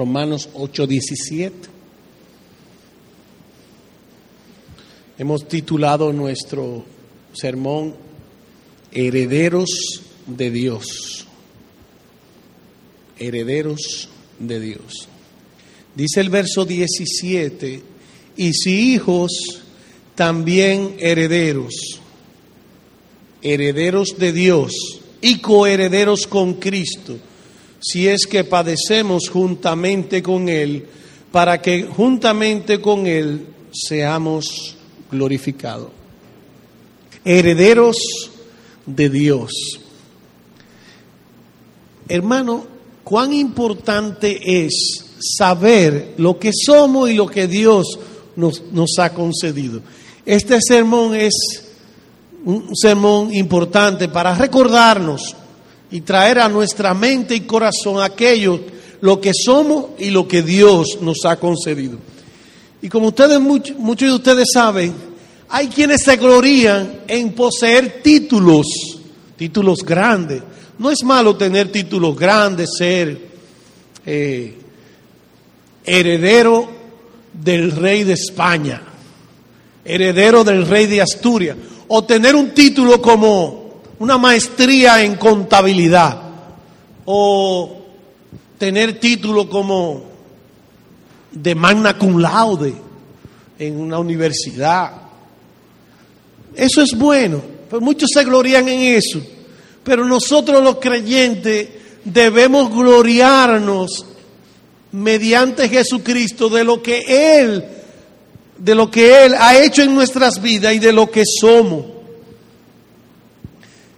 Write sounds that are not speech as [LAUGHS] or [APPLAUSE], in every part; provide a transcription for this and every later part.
Romanos 8:17. Hemos titulado nuestro sermón Herederos de Dios. Herederos de Dios. Dice el verso 17, y si hijos, también herederos, herederos de Dios y coherederos con Cristo, si es que padecemos juntamente con Él, para que juntamente con Él seamos glorificados. Herederos de Dios. Hermano, cuán importante es saber lo que somos y lo que Dios nos, nos ha concedido. Este sermón es un sermón importante para recordarnos y traer a nuestra mente y corazón aquello, lo que somos y lo que Dios nos ha concedido. Y como ustedes, muchos, muchos de ustedes saben, hay quienes se glorían en poseer títulos, títulos grandes. No es malo tener títulos grandes, ser eh, heredero del rey de España, heredero del rey de Asturias, o tener un título como una maestría en contabilidad, o tener título como de magna cum laude en una universidad. Eso es bueno, pues muchos se glorían en eso, pero nosotros los creyentes debemos gloriarnos mediante Jesucristo de lo que Él, de lo que Él ha hecho en nuestras vidas y de lo que somos.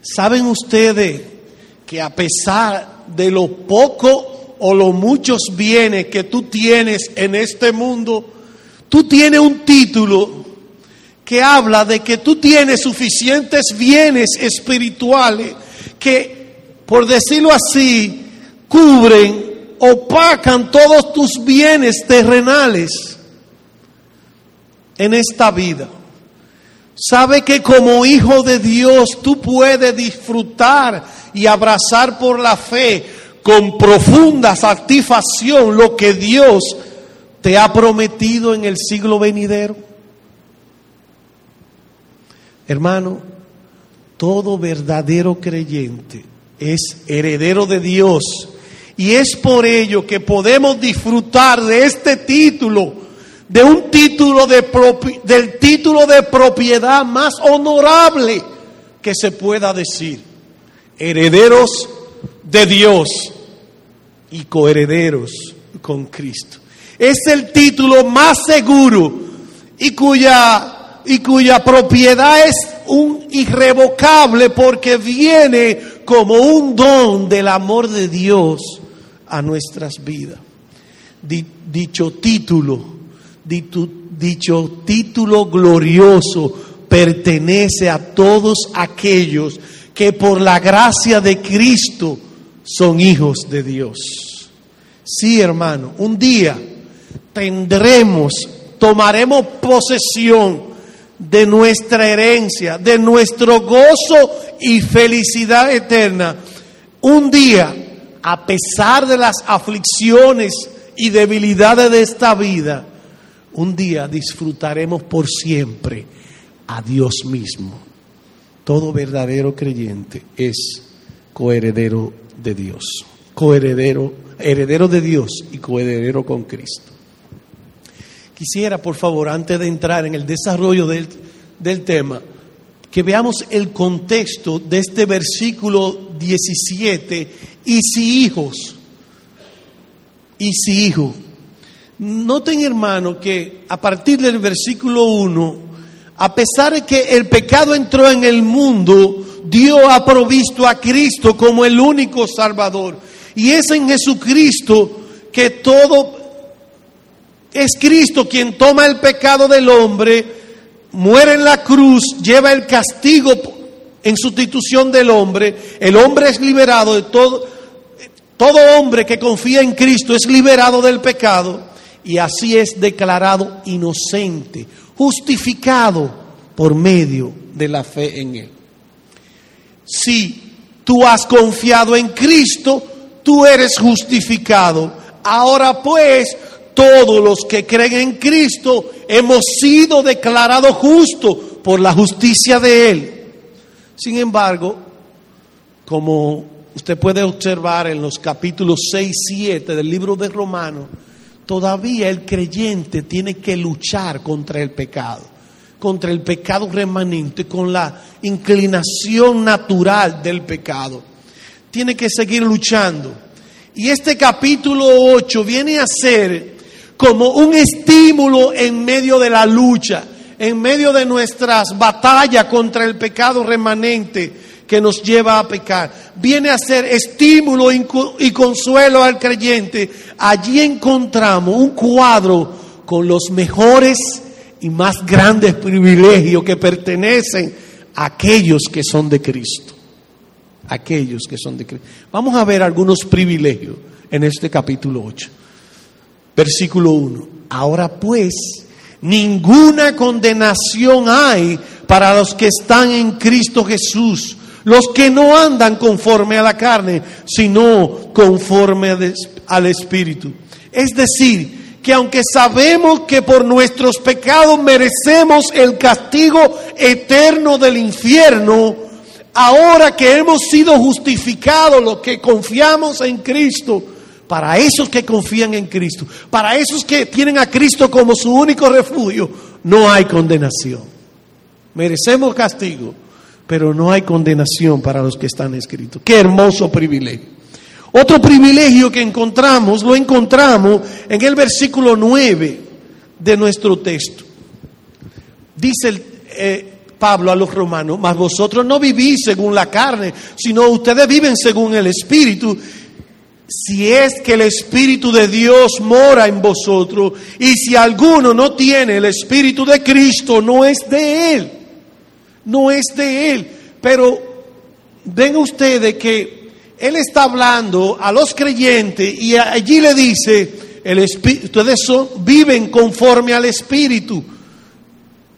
¿Saben ustedes que a pesar de lo poco o los muchos bienes que tú tienes en este mundo, tú tienes un título que habla de que tú tienes suficientes bienes espirituales que, por decirlo así, cubren opacan todos tus bienes terrenales en esta vida. Sabe que como hijo de Dios tú puedes disfrutar y abrazar por la fe con profunda satisfacción lo que Dios te ha prometido en el siglo venidero. Hermano, todo verdadero creyente es heredero de Dios y es por ello que podemos disfrutar de este título, de un título de del título de propiedad más honorable que se pueda decir. Herederos de Dios y coherederos con Cristo. Es el título más seguro y cuya, y cuya propiedad es un irrevocable porque viene como un don del amor de Dios a nuestras vidas. Dicho título, dicho título glorioso pertenece a todos aquellos que por la gracia de Cristo son hijos de Dios. Sí, hermano, un día tendremos, tomaremos posesión de nuestra herencia, de nuestro gozo y felicidad eterna. Un día a pesar de las aflicciones y debilidades de esta vida, un día disfrutaremos por siempre a Dios mismo. Todo verdadero creyente es coheredero de Dios, coheredero, heredero de Dios y coheredero con Cristo. Quisiera, por favor, antes de entrar en el desarrollo del, del tema, que veamos el contexto de este versículo 17, y si hijos, y si hijo. Noten hermano que a partir del versículo 1, a pesar de que el pecado entró en el mundo, Dios ha provisto a Cristo como el único Salvador. Y es en Jesucristo que todo es Cristo quien toma el pecado del hombre muere en la cruz, lleva el castigo en sustitución del hombre, el hombre es liberado de todo, todo hombre que confía en Cristo es liberado del pecado y así es declarado inocente, justificado por medio de la fe en Él. Si tú has confiado en Cristo, tú eres justificado Ahora pues, todos los que creen en Cristo hemos sido declarados justos por la justicia de Él. Sin embargo, como usted puede observar en los capítulos 6 y 7 del libro de Romanos, todavía el creyente tiene que luchar contra el pecado, contra el pecado remanente, con la inclinación natural del pecado. Tiene que seguir luchando. Y este capítulo 8 viene a ser como un estímulo en medio de la lucha, en medio de nuestras batallas contra el pecado remanente que nos lleva a pecar. Viene a ser estímulo y consuelo al creyente. Allí encontramos un cuadro con los mejores y más grandes privilegios que pertenecen a aquellos que son de Cristo. Aquellos que son de Cristo. Vamos a ver algunos privilegios en este capítulo 8. Versículo 1. Ahora pues, ninguna condenación hay para los que están en Cristo Jesús, los que no andan conforme a la carne, sino conforme al Espíritu. Es decir, que aunque sabemos que por nuestros pecados merecemos el castigo eterno del infierno, ahora que hemos sido justificados, los que confiamos en Cristo, para esos que confían en Cristo, para esos que tienen a Cristo como su único refugio, no hay condenación. Merecemos castigo, pero no hay condenación para los que están escritos. Qué hermoso privilegio. Otro privilegio que encontramos, lo encontramos en el versículo 9 de nuestro texto. Dice eh, Pablo a los romanos, mas vosotros no vivís según la carne, sino ustedes viven según el Espíritu si es que el Espíritu de Dios mora en vosotros, y si alguno no tiene el Espíritu de Cristo, no es de Él, no es de Él. Pero ven ustedes que Él está hablando a los creyentes y allí le dice, el Espíritu, ustedes son, viven conforme al Espíritu.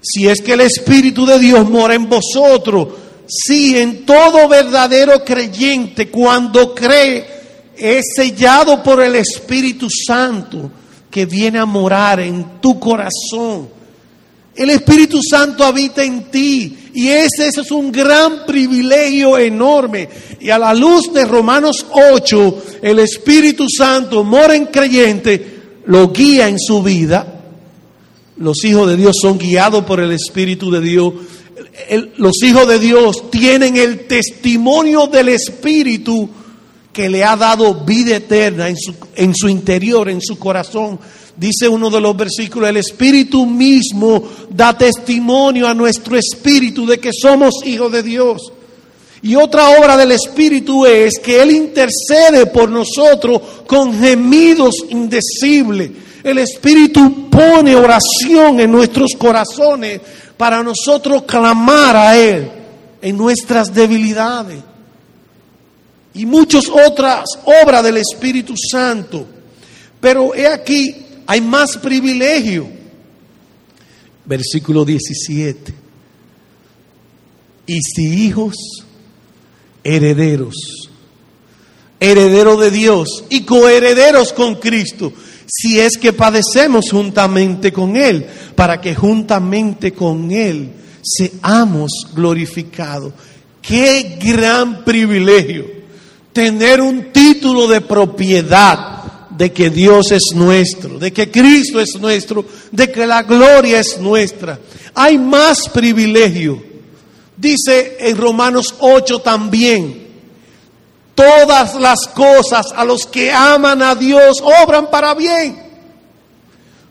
Si es que el Espíritu de Dios mora en vosotros, si en todo verdadero creyente cuando cree, es sellado por el Espíritu Santo que viene a morar en tu corazón. El Espíritu Santo habita en ti y ese, es un gran privilegio enorme. Y a la luz de Romanos 8, el Espíritu Santo mora en creyente, lo guía en su vida. Los hijos de Dios son guiados por el Espíritu de Dios. los hijos de Dios tienen el testimonio del Espíritu que le ha dado vida eterna en su, en su interior, en su corazón. Dice uno de los versículos, el Espíritu mismo da testimonio a nuestro espíritu de que somos hijos de Dios. Y otra obra del Espíritu es que Él intercede por nosotros con gemidos indecibles. El Espíritu pone oración en nuestros corazones para nosotros clamar a Él en nuestras debilidades y muchas otras obras del Espíritu Santo. Pero he aquí, hay más privilegio. Versículo 17. Y si hijos, herederos, herederos de Dios y coherederos con Cristo, si es que padecemos juntamente con Él, para que juntamente con Él seamos glorificados. Qué gran privilegio tener un título de propiedad de que Dios es nuestro, de que Cristo es nuestro, de que la gloria es nuestra. Hay más privilegio. Dice en Romanos 8 también, todas las cosas a los que aman a Dios obran para bien.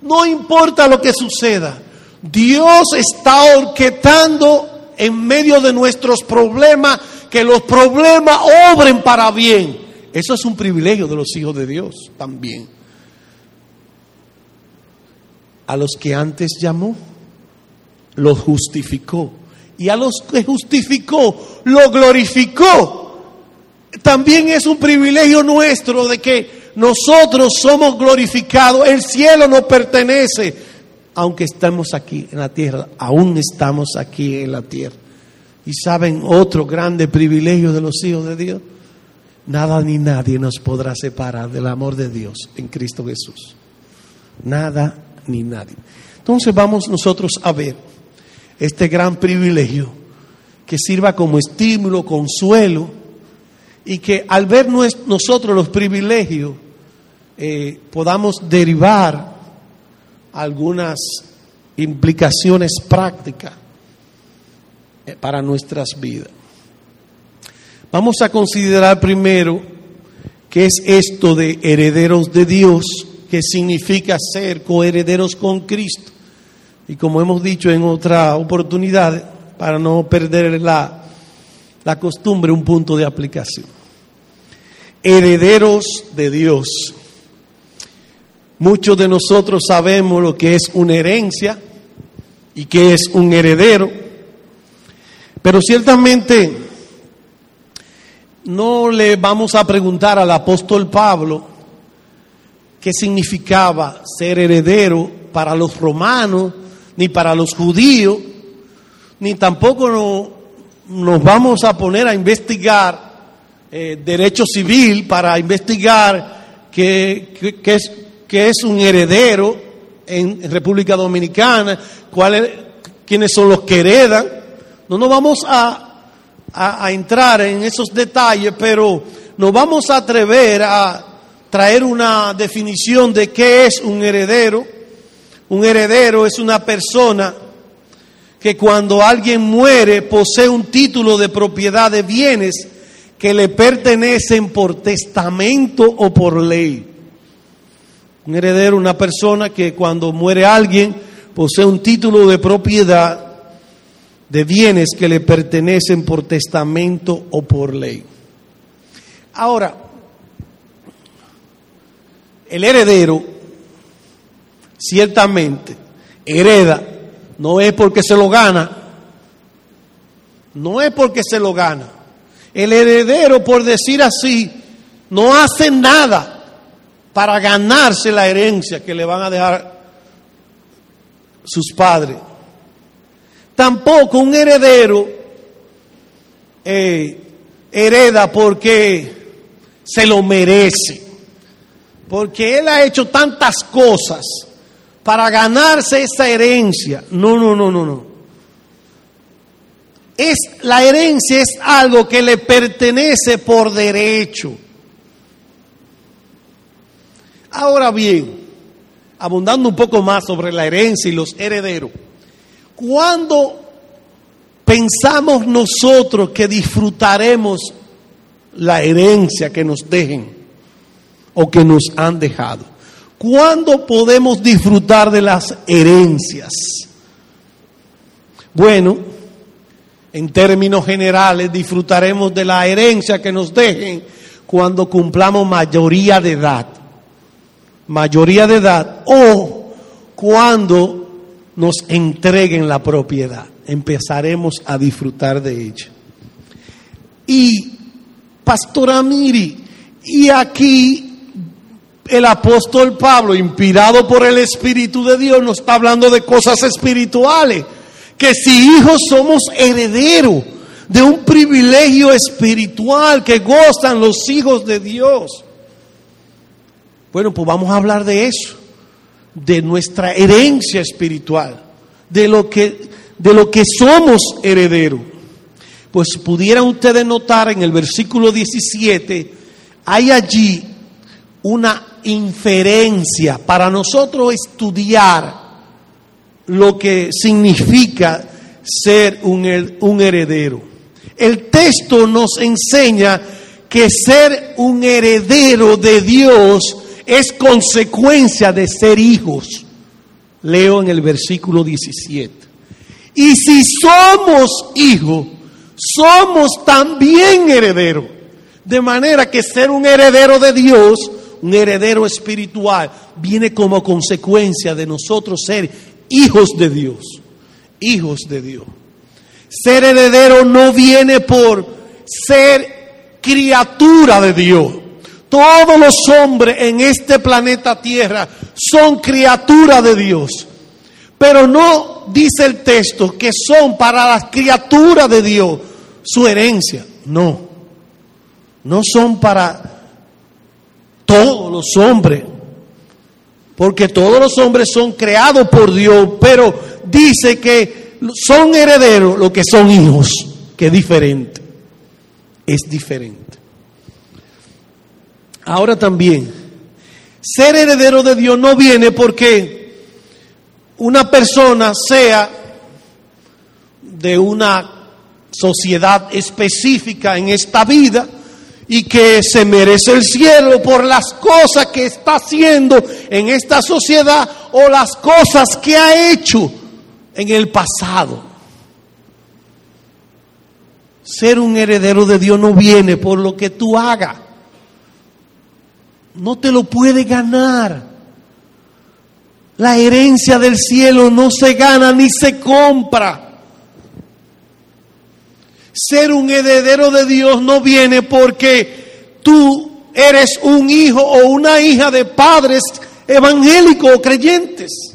No importa lo que suceda, Dios está orquetando en medio de nuestros problemas que los problemas obren para bien. Eso es un privilegio de los hijos de Dios también. A los que antes llamó, los justificó. Y a los que justificó, lo glorificó. También es un privilegio nuestro de que nosotros somos glorificados. El cielo nos pertenece. Aunque estamos aquí en la tierra, aún estamos aquí en la tierra. Y saben otro grande privilegio de los hijos de Dios, nada ni nadie nos podrá separar del amor de Dios en Cristo Jesús. Nada ni nadie. Entonces vamos nosotros a ver este gran privilegio que sirva como estímulo, consuelo, y que al ver nosotros los privilegios eh, podamos derivar algunas implicaciones prácticas eh, para nuestras vidas. Vamos a considerar primero qué es esto de herederos de Dios, qué significa ser coherederos con Cristo. Y como hemos dicho en otra oportunidad, para no perder la, la costumbre, un punto de aplicación. Herederos de Dios. Muchos de nosotros sabemos lo que es una herencia y qué es un heredero, pero ciertamente no le vamos a preguntar al apóstol Pablo qué significaba ser heredero para los romanos, ni para los judíos, ni tampoco nos vamos a poner a investigar eh, derecho civil para investigar qué, es, es un heredero en República Dominicana, cuál quiénes son los que heredan. No nos vamos a a, entrar en esos detalles, pero nos vamos a atrever a traer una definición de qué es un heredero. Un heredero es una persona que cuando alguien muere posee un título de propiedad de bienes que le pertenecen por testamento o por ley. Un heredero, una persona que cuando muere alguien posee un título de propiedad de bienes que le pertenecen por testamento o por ley. Ahora, el heredero ciertamente hereda, no es porque se lo gana, no es porque se lo gana. El heredero, por decir así, no hace nada para ganarse la herencia que le van a dejar sus padres. Tampoco un heredero eh, hereda porque se lo merece, porque él ha hecho tantas cosas para ganarse esa herencia. No, no, no, no, no. Es, la herencia es algo que le pertenece por derecho. Ahora bien, abundando un poco más sobre la herencia y los herederos. ¿Cuándo pensamos nosotros que disfrutaremos la herencia que nos dejen o que nos han dejado? ¿Cuándo podemos disfrutar de las herencias? Bueno, en términos generales, disfrutaremos de la herencia que nos dejen cuando cumplamos mayoría de edad. Mayoría de edad o cuando nos entreguen la propiedad, empezaremos a disfrutar de ella. Y, Pastora Miri, y aquí el apóstol Pablo, inspirado por el Espíritu de Dios, nos está hablando de cosas espirituales, que si hijos somos herederos de un privilegio espiritual que gozan los hijos de Dios. Bueno, pues vamos a hablar de eso de nuestra herencia espiritual, de lo que, de lo que somos herederos. Pues pudieran ustedes notar en el versículo 17, hay allí una inferencia para nosotros estudiar lo que significa ser un, un heredero. El texto nos enseña que ser un heredero de Dios es consecuencia de ser hijos. Leo en el versículo 17. Y si somos hijos, somos también herederos. De manera que ser un heredero de Dios, un heredero espiritual, viene como consecuencia de nosotros ser hijos de Dios. Hijos de Dios. Ser heredero no viene por ser criatura de Dios. Todos los hombres en este planeta Tierra son criaturas de Dios. Pero no dice el texto que son para las criaturas de Dios su herencia. No. no son para todos los hombres, porque todos los hombres son creados por Dios, pero dice que son herederos los que son hijos, que es diferente, es diferente. Ahora también, ser heredero de Dios no viene porque una persona sea de una sociedad específica en esta vida, y que se merece el cielo por las cosas que está haciendo en esta sociedad o las cosas que ha hecho en el pasado. Ser un heredero de Dios no viene por lo que tú hagas. No te lo puede ganar. La herencia del cielo no se gana ni se compra. Ser un heredero de Dios no viene porque tú eres un hijo o una hija de padres evangélicos o creyentes.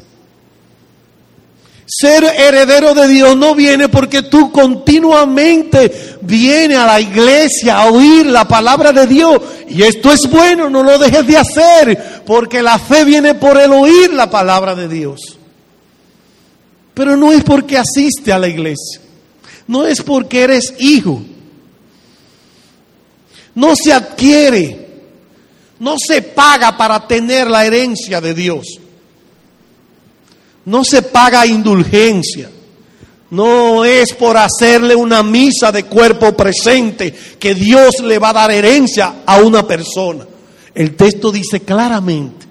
Ser heredero de Dios no viene porque tú continuamente vienes a la iglesia a oír la palabra de Dios. Y esto es bueno, no lo dejes de hacer, porque la fe viene por el oír la palabra de Dios. Pero no es porque asiste a la iglesia no es porque eres hijo. No se adquiere, no se paga para tener la herencia de Dios. No se paga indulgencia. No es por hacerle una misa de cuerpo presente que Dios le va a dar herencia a una persona. El texto dice claramente,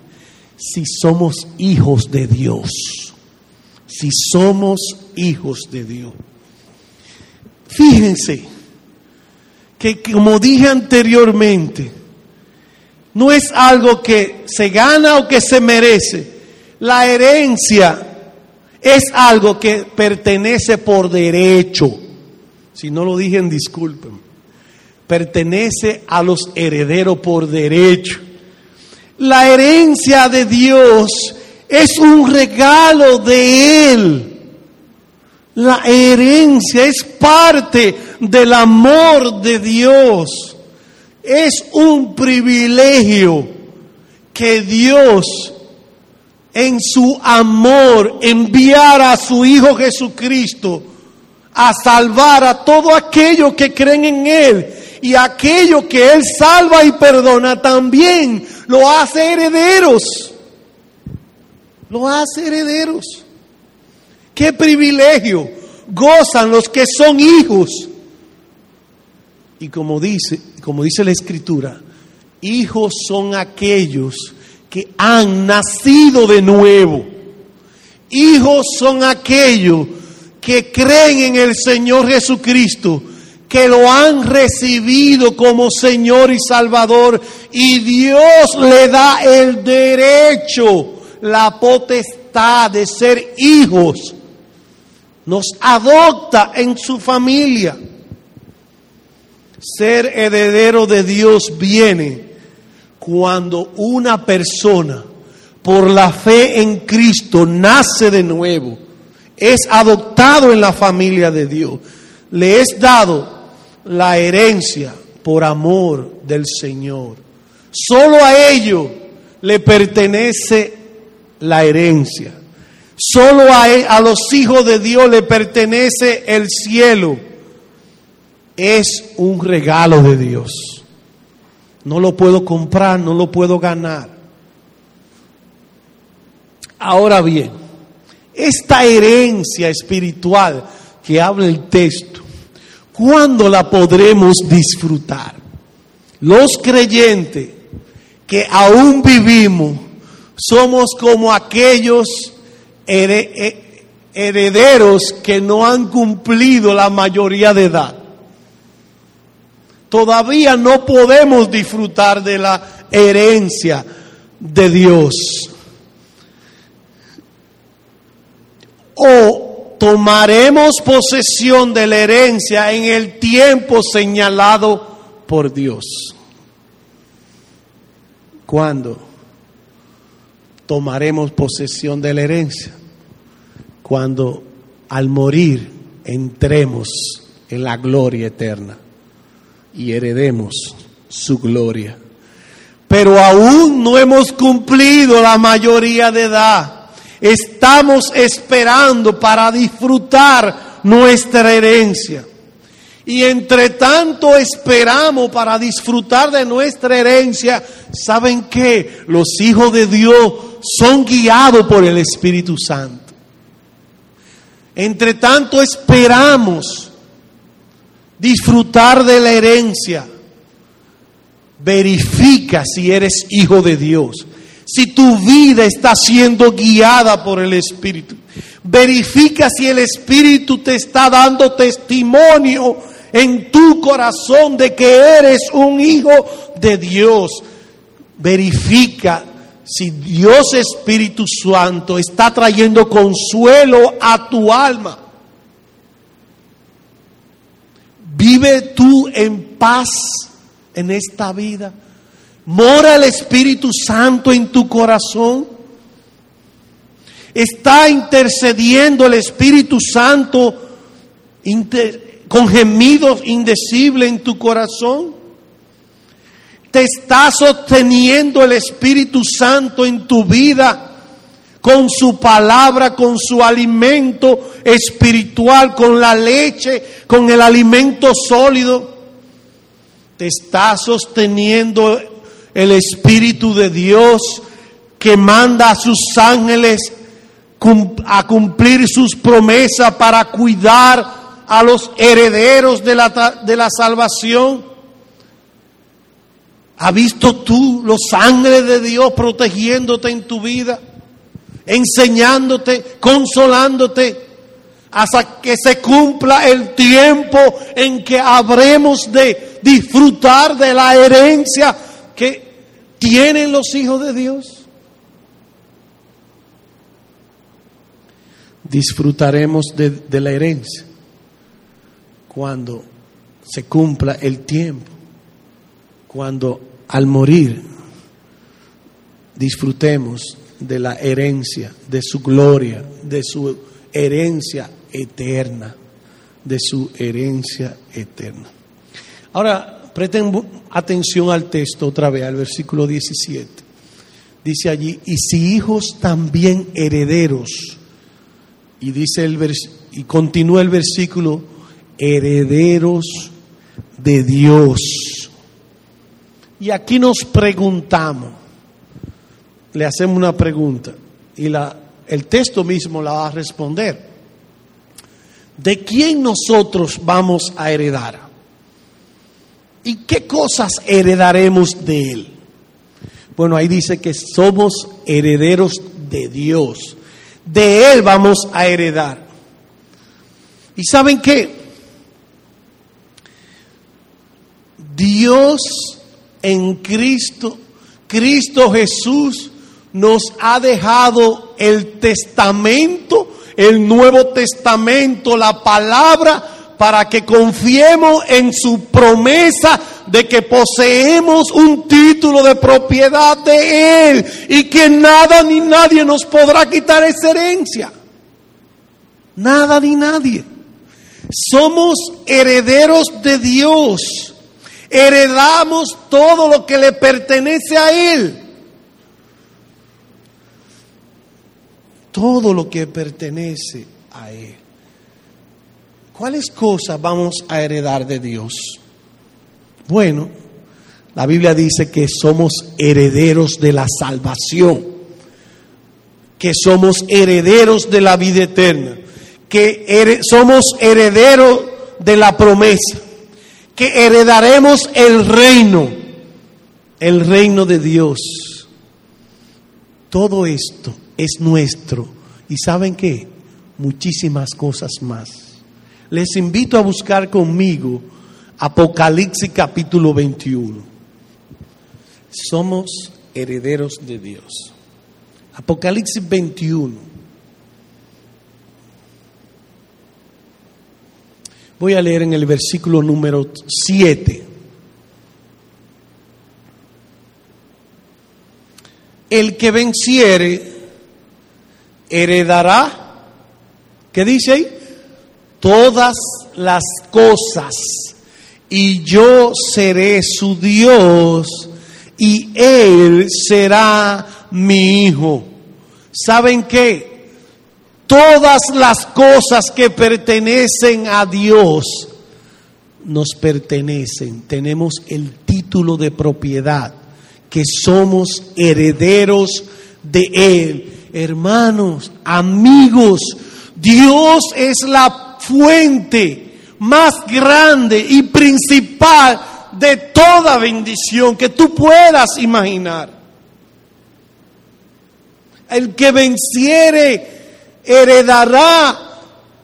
si somos hijos de Dios, si somos hijos de Dios. Fíjense que como dije anteriormente, no es algo que se gana o que se merece. La herencia es algo que pertenece por derecho. Si no lo dije, disculpen. Pertenece a los herederos por derecho. La herencia de Dios es un regalo de Él. La herencia es parte del amor de Dios. Es un privilegio que Dios en su amor enviara a su Hijo Jesucristo a salvar a todo aquello que creen en Él. Y aquello que Él salva y perdona también lo hace herederos. Lo hace herederos. Qué privilegio gozan los que son hijos. Y como dice, como dice la escritura, hijos son aquellos que han nacido de nuevo. Hijos son aquellos que creen en el Señor Jesucristo, que lo han recibido como Señor y Salvador y Dios le da el derecho, la potestad de ser hijos nos adopta en su familia. Ser heredero de Dios viene cuando una persona, por la fe en Cristo, nace de nuevo, es adoptado en la familia de Dios, le es dado la herencia por amor del Señor. Solo a ello le pertenece la herencia. Solo a, los hijos de Dios le pertenece el cielo. Es un regalo de Dios. No lo puedo comprar, no lo puedo ganar. Ahora bien, esta herencia espiritual que habla el texto, ¿cuándo la podremos disfrutar? Los creyentes que aún vivimos somos como aquellos herederos que no han cumplido la mayoría de edad. Todavía no podemos disfrutar de la herencia de Dios. O tomaremos posesión de la herencia en el tiempo señalado por Dios. ¿Cuándo? tomaremos posesión de la herencia cuando al morir entremos en la gloria eterna y heredemos su gloria. Pero aún no hemos cumplido la mayoría de edad. Estamos esperando para disfrutar nuestra herencia. Y entre tanto esperamos para disfrutar de nuestra herencia, ¿saben qué? Los hijos de Dios son guiados por el Espíritu Santo. Entre tanto esperamos disfrutar de la herencia. Verifica si eres hijo de Dios. Si tu vida está siendo guiada por el Espíritu. Verifica si el Espíritu te está dando testimonio en tu corazón de que eres un hijo de Dios. Verifica si Dios Espíritu Santo está trayendo consuelo a tu alma. Vive tú en paz en esta vida. Mora el Espíritu Santo en tu corazón. Está intercediendo el Espíritu Santo con gemidos indecibles en tu corazón. Te está sosteniendo el Espíritu Santo en tu vida con su palabra, con su alimento espiritual, con la leche, con el alimento sólido. Te está sosteniendo el Espíritu de Dios que manda a sus ángeles a cumplir sus promesas para cuidar a los herederos de la, de la salvación? ¿Has visto tú los ángeles de Dios protegiéndote en tu vida? Enseñándote, consolándote, hasta que se cumpla el tiempo en que habremos de disfrutar de la herencia que tienen los hijos de Dios. Disfrutaremos de, la herencia cuando se cumpla el tiempo, cuando al morir disfrutemos de la herencia, de su gloria, de su herencia eterna, de su herencia eterna. Ahora, presten atención al texto otra vez, al versículo 17. Dice allí, y si hijos también herederos, y dice el y continúa el versículo herederos de Dios. Y aquí nos preguntamos, le hacemos una pregunta y la, el texto mismo la va a responder. ¿De quién nosotros vamos a heredar? ¿Y qué cosas heredaremos de Él? Bueno, ahí dice que somos herederos de Dios. De Él vamos a heredar. ¿Y saben qué? Dios en Cristo, Cristo Jesús nos ha dejado el testamento, el Nuevo Testamento, la palabra, para que confiemos en su promesa de que poseemos un título de propiedad de Él y que nada ni nadie nos podrá quitar esa herencia. Nada ni nadie. Somos herederos de Dios heredamos todo lo que le pertenece a Él. Todo lo que pertenece a Él. ¿Cuáles cosas vamos a heredar de Dios? Bueno, la Biblia dice que somos herederos de la salvación, que somos herederos de la vida eterna, que somos herederos de la promesa que heredaremos el reino, el reino de Dios. Todo esto es nuestro. ¿Y saben qué? Muchísimas cosas más. Les invito a buscar conmigo Apocalipsis capítulo 21. Somos herederos de Dios. Apocalipsis 21. Voy a leer en el versículo número 7. El que venciere heredará, ¿qué dice ahí? Todas las cosas y yo seré su Dios y él será mi hijo. ¿Saben qué? Todas las cosas que pertenecen a Dios nos pertenecen. Tenemos el título de propiedad, que somos herederos de Él. Hermanos, amigos, Dios es la fuente más grande y principal de toda bendición que tú puedas imaginar. El que venciere heredará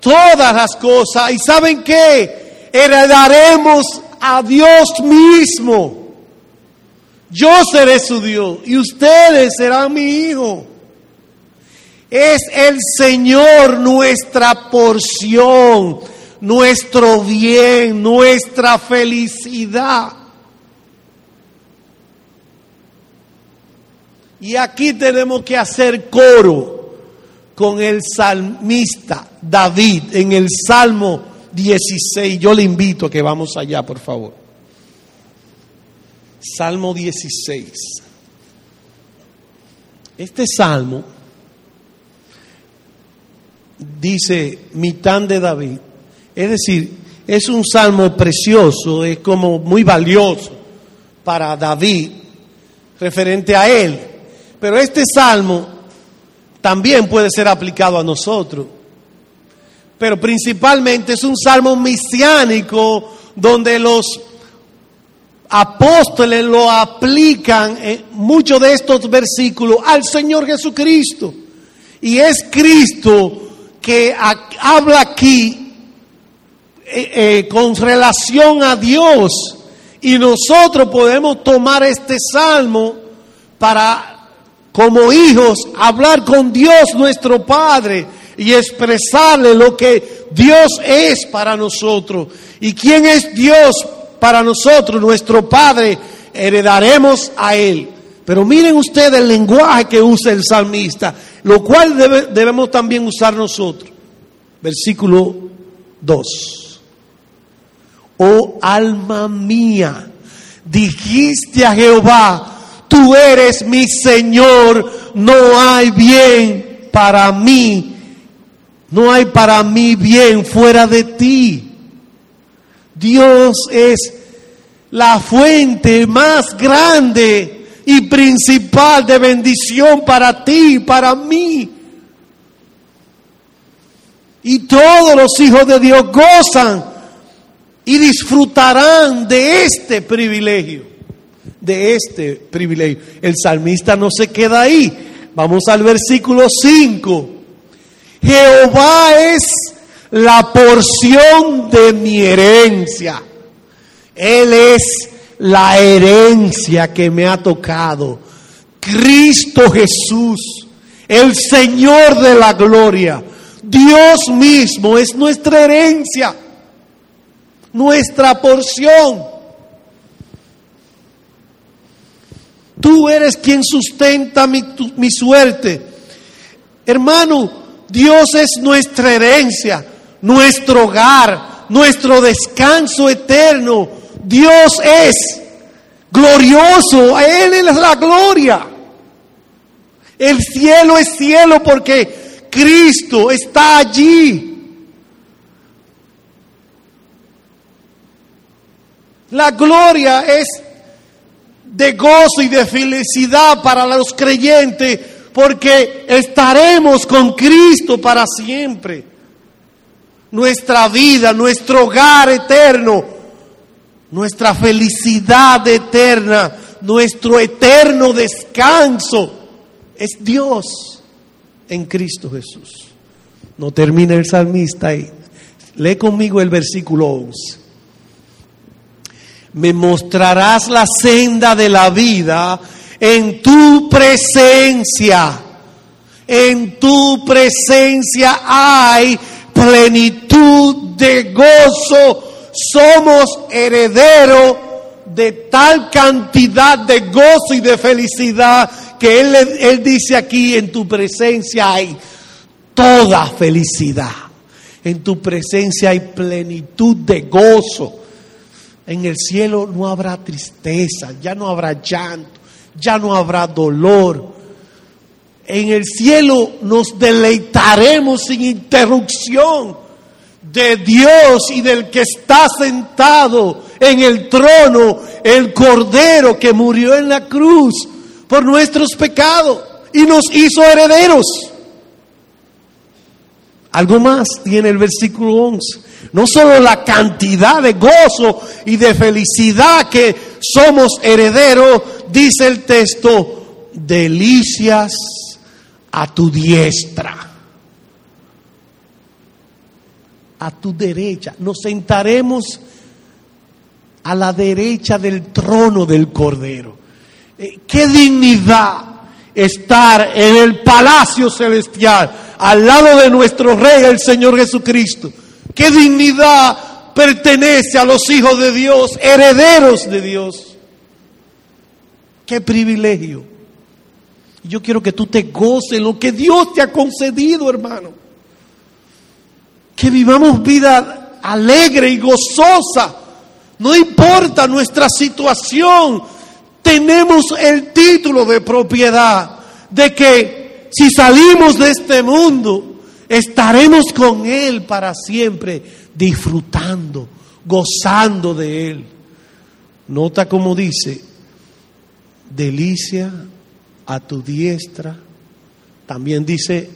todas las cosas. ¿Y saben qué? Heredaremos a Dios mismo. Yo seré su Dios y ustedes serán mi hijo. Es el Señor nuestra porción, nuestro bien, nuestra felicidad. Y aquí tenemos que hacer coro con el salmista David en el Salmo 16. Yo le invito a que vamos allá, por favor. Salmo 16. Este salmo dice mitad de David. Es decir, es un salmo precioso, es como muy valioso para David, referente a él. Pero este salmo también puede ser aplicado a nosotros. Pero principalmente es un salmo mesiánico donde los apóstoles lo aplican en muchos de estos versículos al Señor Jesucristo. Y es Cristo que habla aquí eh, eh, con relación a Dios. Y nosotros podemos tomar este salmo para como hijos, hablar con Dios nuestro Padre y expresarle lo que Dios es para nosotros. ¿Y quién es Dios para nosotros, nuestro Padre? Heredaremos a Él. Pero miren ustedes el lenguaje que usa el salmista, lo cual debemos también usar nosotros. Versículo 2. Oh alma mía, dijiste a Jehová, tú eres mi Señor, no hay bien para mí, no hay para mí bien fuera de ti. Dios es la fuente más grande y principal de bendición para ti y para mí. Y todos los hijos de Dios gozan y disfrutarán de este privilegio de este privilegio. El salmista no se queda ahí. Vamos al versículo 5. Jehová es la porción de mi herencia. Él es la herencia que me ha tocado. Cristo Jesús, el Señor de la gloria. Dios mismo es nuestra herencia, nuestra porción. Tú eres quien sustenta mi, mi suerte. Hermano, Dios es nuestra herencia, nuestro hogar, nuestro descanso eterno. Dios es glorioso, a Él es la gloria. El cielo es cielo porque Cristo está allí. La gloria es de gozo y de felicidad para los creyentes, porque estaremos con Cristo para siempre. Nuestra vida, nuestro hogar eterno, nuestra felicidad eterna, nuestro eterno descanso es Dios en Cristo Jesús. No termina el salmista ahí. Lee conmigo el versículo 11 me mostrarás la senda de la vida en tu presencia. En tu presencia hay plenitud de gozo. Somos herederos de tal cantidad de gozo y de felicidad que él, él dice aquí, en tu presencia hay toda felicidad. En tu presencia hay plenitud de gozo En el cielo no habrá tristeza, ya no habrá llanto, ya no habrá dolor. En el cielo nos deleitaremos sin interrupción de Dios y del que está sentado en el trono, el Cordero que murió en la cruz por nuestros pecados y nos hizo herederos. Algo más tiene el versículo 11. No solo la cantidad de gozo y de felicidad que somos herederos, dice el texto, delicias a tu diestra. A tu derecha. Nos sentaremos a la derecha del trono del Cordero. Eh, qué dignidad estar en el palacio celestial, al lado de nuestro Rey, el Señor Jesucristo. Qué dignidad pertenece a los hijos de Dios, herederos de Dios. Qué privilegio. Yo quiero que tú te goces lo que Dios te ha concedido, hermano. Que vivamos vida alegre y gozosa. No importa nuestra situación, tenemos el título de propiedad de que si salimos de este mundo, estaremos con Él para siempre, disfrutando, gozando de Él. Nota como dice, delicia a tu diestra. También dice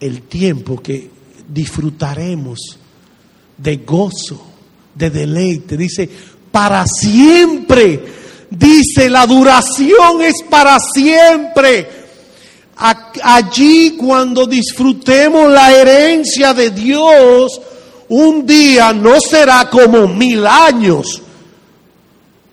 el tiempo que disfrutaremos de gozo, de deleite. Dice, para siempre dice, la duración es para siempre. Allí cuando disfrutemos la herencia de Dios, un día no será como mil años,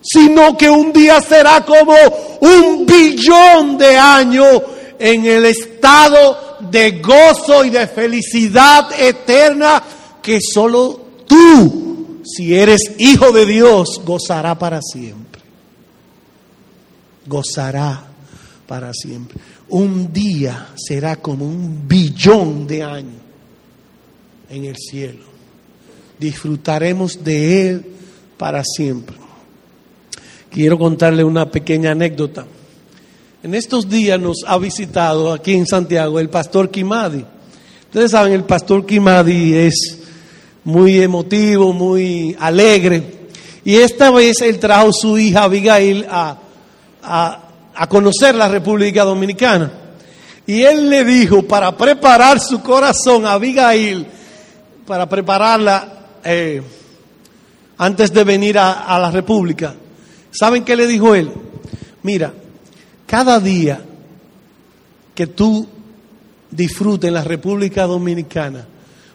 sino que un día será como un billón de años en el estado de gozo y de felicidad eterna que solo tú, si eres hijo de Dios, gozará para siempre gozará para siempre. Un día será como un billón de años en el cielo. Disfrutaremos de Él para siempre. Quiero contarle una pequeña anécdota. En estos días nos ha visitado aquí en Santiago el pastor Kimadi. Ustedes saben, el pastor Kimadi es muy emotivo, muy alegre. Y esta vez él trajo su hija Abigail a a, conocer la República Dominicana. Y él le dijo, para preparar su corazón a Abigail, para prepararla eh, antes de venir a, a la República, ¿saben qué le dijo él? Mira, cada día que tú disfrutes en la República Dominicana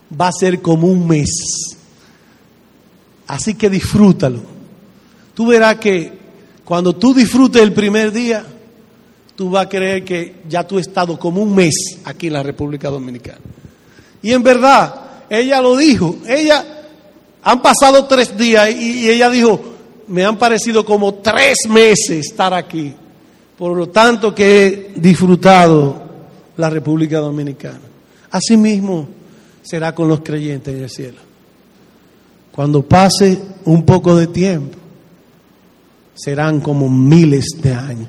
va a ser como un mes. Así que disfrútalo. Tú verás que cuando tú disfrutes el primer día, tú vas a creer que ya tú has estado como un mes aquí en la República Dominicana. Y en verdad, ella lo dijo. Ella, han pasado tres días y, ella dijo, me han parecido como tres meses estar aquí. Por lo tanto que he disfrutado la República Dominicana. Asimismo será con los creyentes en el cielo. Cuando pase un poco de tiempo, serán como miles de años.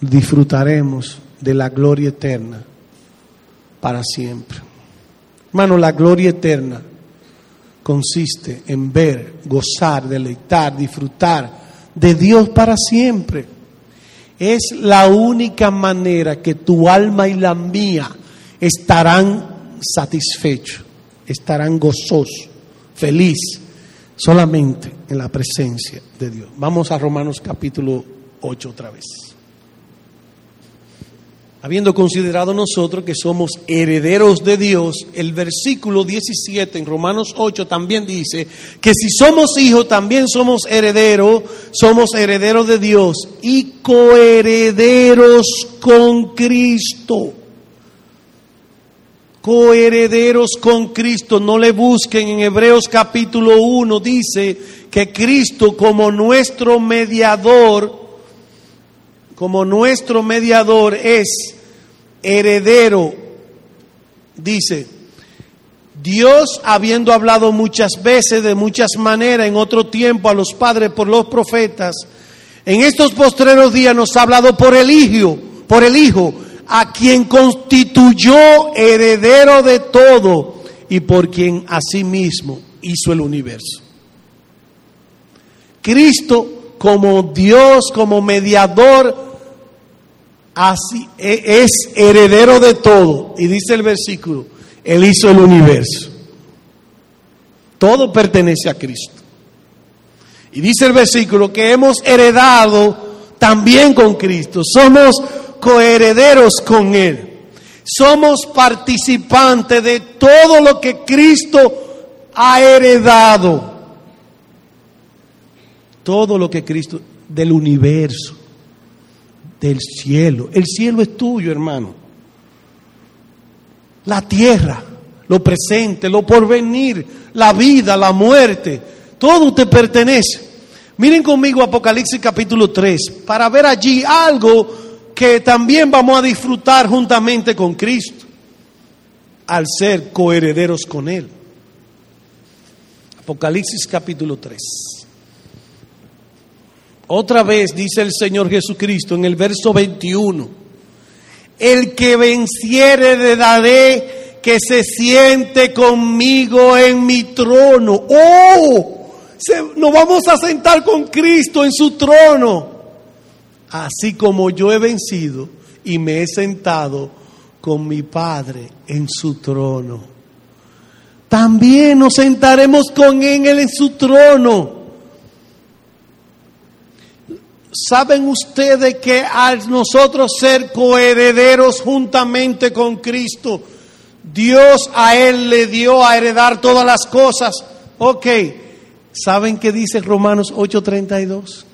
Disfrutaremos de la gloria eterna para siempre. Hermano, la gloria eterna consiste en ver, gozar, deleitar, disfrutar de Dios para siempre. Es la única manera que tu alma y la mía estarán satisfechos, estarán gozosos, felices solamente en la presencia de Dios. Vamos a Romanos capítulo 8 otra vez. Habiendo considerado nosotros que somos herederos de Dios, el versículo 17 en Romanos 8 también dice que si somos hijos también somos herederos, somos herederos de Dios y coherederos con Cristo coherederos con Cristo. No le busquen en Hebreos capítulo 1, dice que Cristo como nuestro mediador, como nuestro mediador es heredero, dice, Dios, habiendo hablado muchas veces, de muchas maneras, en otro tiempo a los padres por los profetas, en estos postreros días nos ha hablado por el Hijo, por el Hijo, a quien constituyó heredero de todo y por quien asimismo hizo el universo. Cristo como Dios, como mediador, así e, es heredero de todo. Y dice el versículo, Él hizo el universo. Todo pertenece a Cristo. Y dice el versículo que hemos heredado también con Cristo. Somos coherederos con Él. Somos participantes de todo lo que Cristo ha heredado. Todo lo que Cristo, del universo, del cielo. El cielo es tuyo, hermano. La tierra, lo presente, lo porvenir, la vida, la muerte, todo te pertenece. Miren conmigo Apocalipsis capítulo 3 para ver allí algo que también vamos a disfrutar juntamente con Cristo al ser coherederos con Él. Apocalipsis capítulo 3. Otra vez dice el Señor Jesucristo en el verso 21, el que venciere le daré que se siente conmigo en mi trono. ¡Oh! nos vamos a sentar con Cristo en su trono así como yo he vencido y me he sentado con mi Padre en su trono. También nos sentaremos con Él en su trono. ¿Saben ustedes que al nosotros ser coherederos juntamente con Cristo, Dios a Él le dio a heredar todas las cosas? Ok, ¿saben qué dice Romanos 8:32?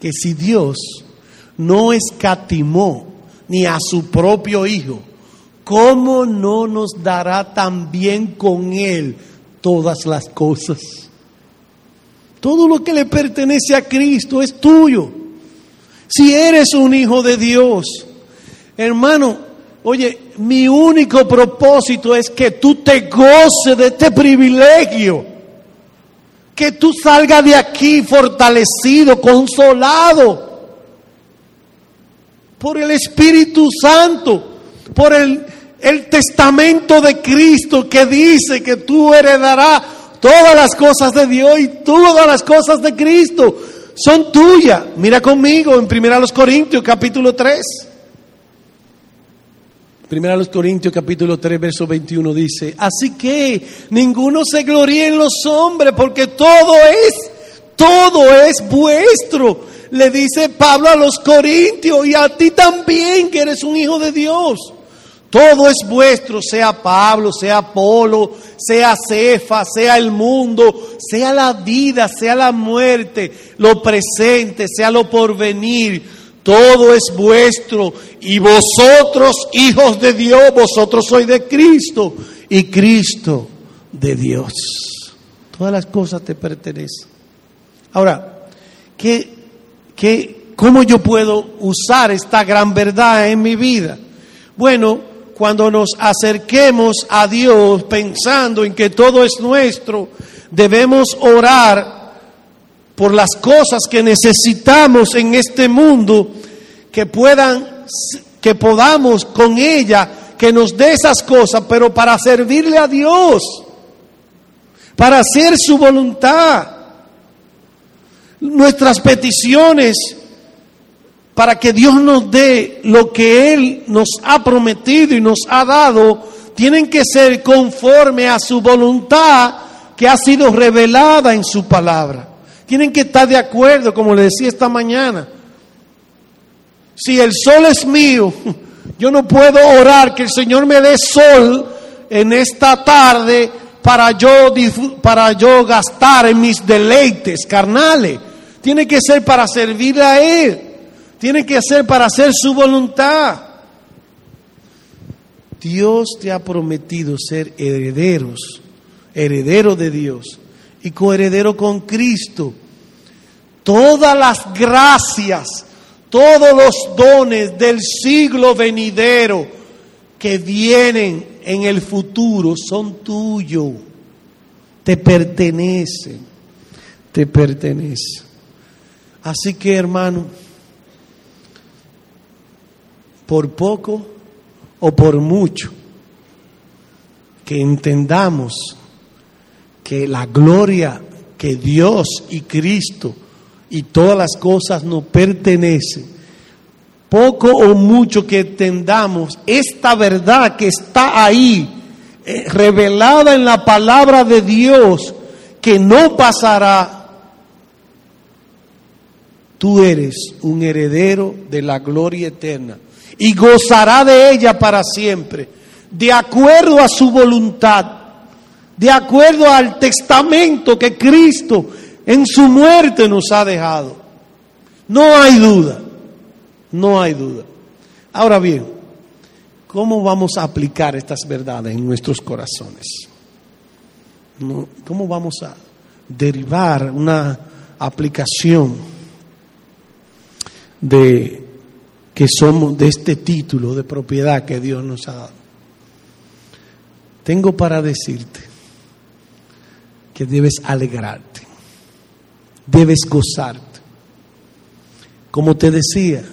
que si Dios no escatimó ni a su propio Hijo, ¿cómo no nos dará también con Él todas las cosas? Todo lo que le pertenece a Cristo es tuyo. Si eres un hijo de Dios, hermano, oye, mi único propósito es que tú te goces de este privilegio que tú salgas de aquí fortalecido, consolado por el Espíritu Santo, por el, el testamento de Cristo que dice que tú heredarás todas las cosas de Dios y todas las cosas de Cristo son tuyas. Mira conmigo en 1 Corintios capítulo 3. Primera los Corintios capítulo 3 verso 21 dice, así que ninguno se gloríe en los hombres porque todo es, todo es vuestro. Le dice Pablo a los Corintios y a ti también que eres un hijo de Dios. Todo es vuestro, sea Pablo, sea Apolo, sea Cefa, sea el mundo, sea la vida, sea la muerte, lo presente, sea lo porvenir todo es vuestro y vosotros, hijos de Dios, vosotros sois de Cristo y Cristo de Dios. Todas las cosas te pertenecen. Ahora, ¿qué, qué, ¿cómo yo puedo usar esta gran verdad en mi vida? Bueno, cuando nos acerquemos a Dios pensando en que todo es nuestro, debemos orar por las cosas que necesitamos en este mundo, que puedan, que podamos con ella, que nos dé esas cosas, pero para servirle a Dios, para hacer su voluntad. Nuestras peticiones para que Dios nos dé lo que Él nos ha prometido y nos ha dado, tienen que ser conforme a su voluntad que ha sido revelada en su palabra. Tienen que estar de acuerdo, como le decía esta mañana. Si el sol es mío, [LAUGHS] yo no puedo orar que el Señor me dé sol en esta tarde para yo, para yo gastar en mis deleites carnales. Tiene que ser para servirle a Él. Tiene que ser para hacer su voluntad. Dios te ha prometido ser herederos, heredero de Dios y coheredero con Cristo. Todas las gracias, todos los dones del siglo venidero que vienen en el futuro son tuyos, te pertenecen, te pertenecen. Así que hermano, por poco o por mucho, que entendamos que la gloria que Dios y Cristo y todas las cosas nos pertenecen, poco o mucho que entendamos esta verdad que está ahí, eh, revelada en la palabra de Dios, que no pasará, tú eres un heredero de la gloria eterna y gozará de ella para siempre, de acuerdo a su voluntad, de acuerdo al testamento que Cristo en su muerte nos ha dejado. No hay duda, no hay duda. Ahora bien, ¿cómo vamos a aplicar estas verdades en nuestros corazones? ¿Cómo vamos a derivar una aplicación de que somos de este título de propiedad que Dios nos ha dado. Tengo para decirte que debes alegrarte, debes gozarte. Como te decía,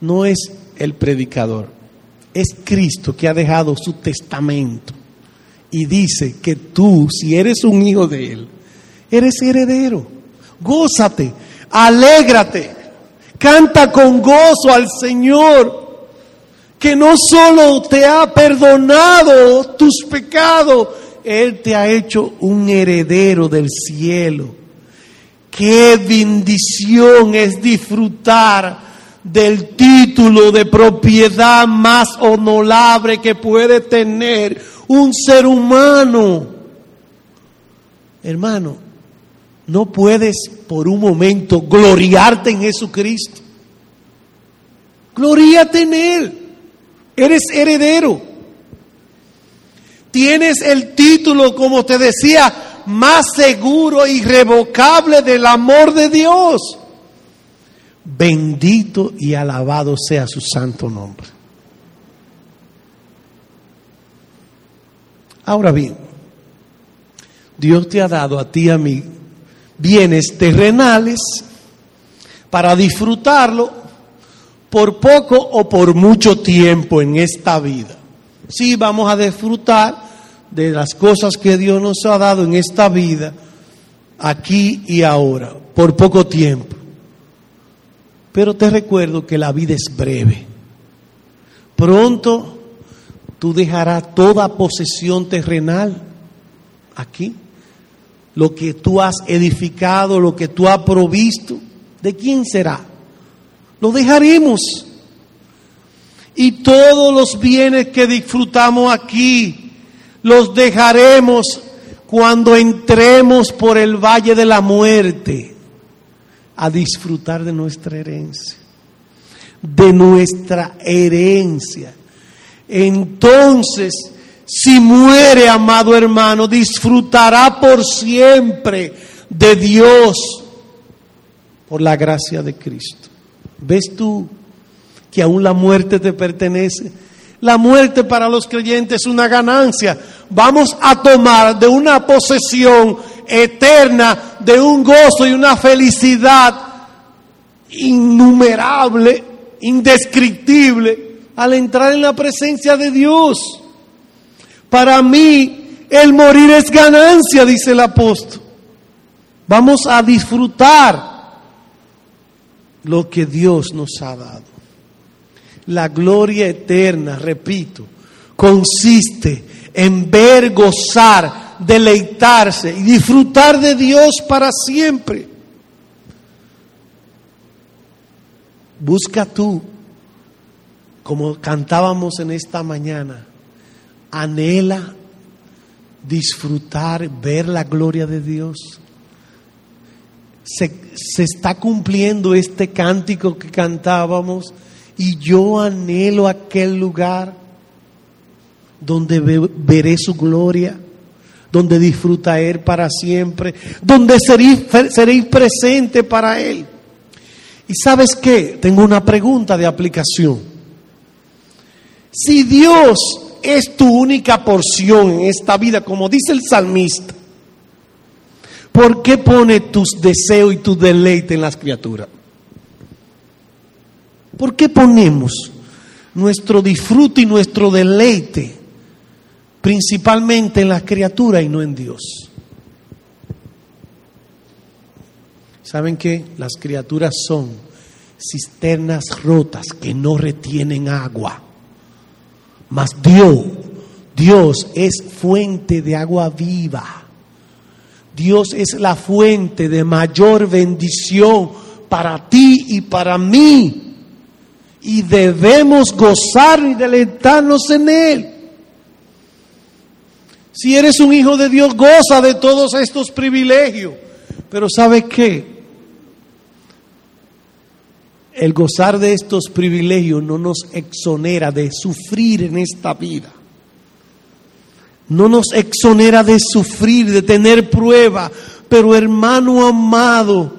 no es el predicador, es Cristo que ha dejado su testamento y dice que tú, si eres un hijo de Él, eres heredero. Gózate, alégrate Canta con gozo al Señor, que no solo te ha perdonado tus pecados, Él te ha hecho un heredero del cielo. Qué bendición es disfrutar del título de propiedad más honorable que puede tener un ser humano. Hermano, no puedes por un momento gloriarte en Jesucristo. Gloríate en Él. Eres heredero. Tienes el título, como te decía, más seguro irrevocable del amor de Dios. Bendito y alabado sea su santo nombre. Ahora bien, Dios te ha dado a ti y a mí bienes terrenales para disfrutarlo por poco o por mucho tiempo en esta vida. Sí, vamos a disfrutar de las cosas que Dios nos ha dado en esta vida, aquí y ahora, por poco tiempo. Pero te recuerdo que la vida es breve. Pronto tú dejarás toda posesión terrenal aquí lo que tú has edificado, lo que tú has provisto, ¿de quién será? Lo dejaremos. Y todos los bienes que disfrutamos aquí, los dejaremos cuando entremos por el valle de la muerte a disfrutar de nuestra herencia. De nuestra herencia. Entonces, si muere, amado hermano, disfrutará por siempre de Dios por la gracia de Cristo. ¿Ves tú que aún la muerte te pertenece? La muerte para los creyentes es una ganancia. Vamos a tomar de una posesión eterna, de un gozo y una felicidad innumerable, indescriptible, al entrar en la presencia de Dios. Para mí el morir es ganancia, dice el apóstol. Vamos a disfrutar lo que Dios nos ha dado. La gloria eterna, repito, consiste en ver, gozar, deleitarse y disfrutar de Dios para siempre. Busca tú, como cantábamos en esta mañana, anhela disfrutar, ver la gloria de Dios. Se, está cumpliendo este cántico que cantábamos y yo anhelo aquel lugar donde veré su gloria, donde disfrutaré para siempre, donde seré, seré presente para Él. Y sabes qué, tengo una pregunta de aplicación. Si Dios es tu única porción en esta vida, como dice el salmista, ¿por qué pone tus deseos y tu deleite en las criaturas? ¿Por qué ponemos nuestro disfrute y nuestro deleite principalmente en las criaturas y no en Dios? ¿Saben qué? Las criaturas son cisternas rotas que no retienen agua. Mas Dios, Dios es fuente de agua viva. Dios es la fuente de mayor bendición para ti y para mí. Y debemos gozar y deleitarnos en Él. Si eres un hijo de Dios, goza de todos estos privilegios. Pero ¿sabe qué? El gozar de estos privilegios no nos exonera de sufrir en esta vida. No nos exonera de sufrir, de tener prueba. Pero hermano amado,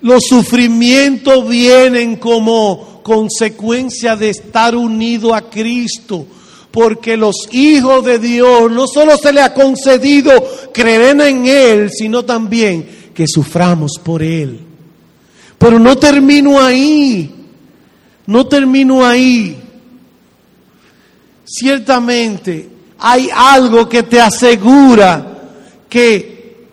los sufrimientos vienen como consecuencia de estar unido a Cristo. Porque los hijos de Dios no solo se le ha concedido creer en Él, sino también que suframos por Él. Pero no termino ahí, no termino ahí. Ciertamente hay algo que te asegura que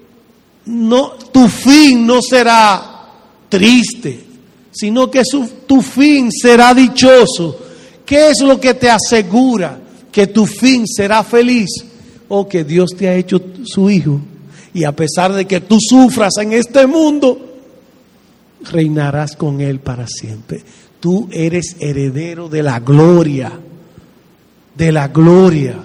no, tu fin no será triste, sino que tu fin será dichoso. ¿Qué es lo que te asegura que tu fin será feliz? O que Dios te ha hecho su hijo. Y a pesar de que tú sufras en este mundo, reinarás con Él para siempre. Tú eres heredero de la gloria, de la gloria.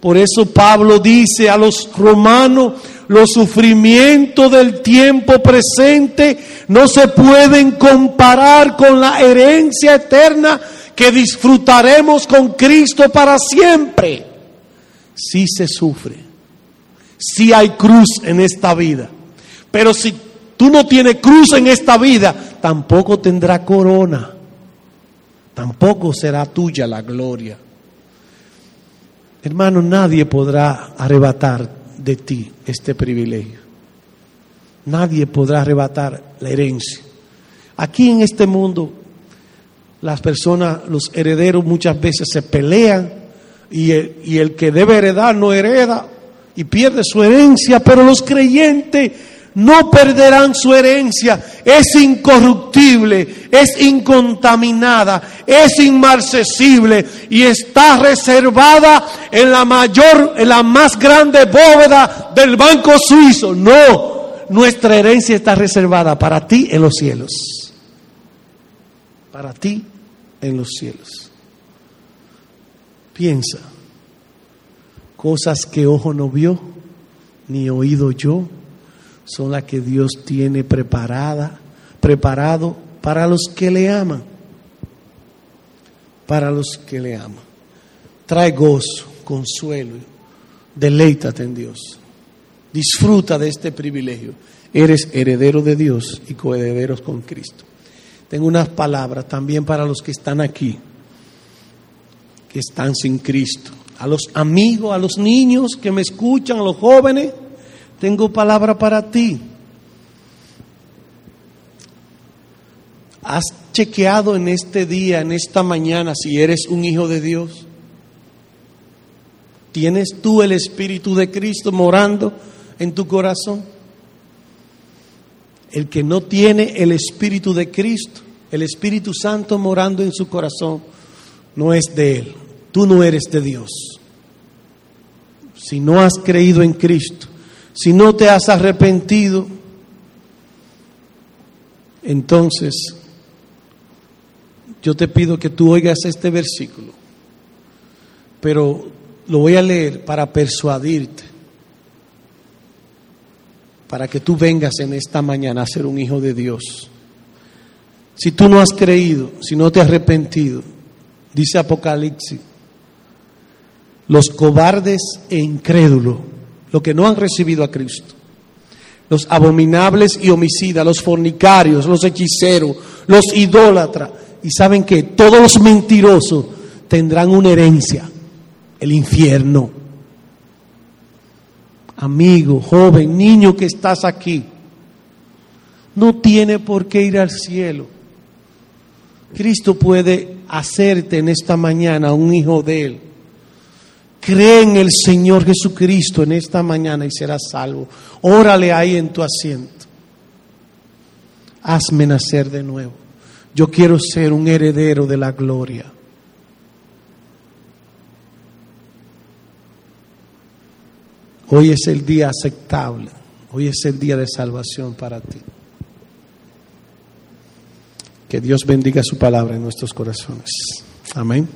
Por eso Pablo dice a los romanos, los sufrimientos del tiempo presente no se pueden comparar con la herencia eterna que disfrutaremos con Cristo para siempre. Si se sufre, si hay cruz en esta vida, pero si tú no tienes cruz en esta vida, tampoco tendrá corona. Tampoco será tuya la gloria. Hermano, nadie podrá arrebatar de ti este privilegio. Nadie podrá arrebatar la herencia. Aquí en este mundo, las personas, los herederos muchas veces se pelean y el, y el que debe heredar no hereda y pierde su herencia, pero los creyentes no perderán su herencia, es incorruptible, es incontaminada, es inmarcesible y está reservada en la mayor, en la más grande bóveda del banco suizo. No, nuestra herencia está reservada para ti en los cielos. Para ti en los cielos. Piensa, cosas que ojo no vio, ni oído yo son las que Dios tiene preparada, preparado para los que le aman. Para los que le aman. Trae gozo, consuelo, deleítate en Dios. Disfruta de este privilegio. Eres heredero de Dios y coherederos con Cristo. Tengo unas palabras también para los que están aquí, que están sin Cristo. A los amigos, a los niños que me escuchan, a los jóvenes tengo palabra para ti. ¿Has chequeado en este día, en esta mañana, si eres un hijo de Dios? ¿Tienes tú el Espíritu de Cristo morando en tu corazón? El que no tiene el Espíritu de Cristo, el Espíritu Santo morando en su corazón, no es de Él. Tú no eres de Dios. Si no has creído en Cristo, si no te has arrepentido, entonces yo te pido que tú oigas este versículo, pero lo voy a leer para persuadirte, para que tú vengas en esta mañana a ser un hijo de Dios. Si tú no has creído, si no te has arrepentido, dice Apocalipsis, los cobardes e incrédulos los que no han recibido a Cristo. Los abominables y homicidas, los fornicarios, los hechiceros, los idólatras. Y saben que todos los mentirosos tendrán una herencia, el infierno. Amigo, joven, niño que estás aquí, no tiene por qué ir al cielo. Cristo puede hacerte en esta mañana un hijo de Él. Cree en el Señor Jesucristo en esta mañana y serás salvo. Órale ahí en tu asiento. Hazme nacer de nuevo. Yo quiero ser un heredero de la gloria. Hoy es el día aceptable. Hoy es el día de salvación para ti. Que Dios bendiga su palabra en nuestros corazones. Amén.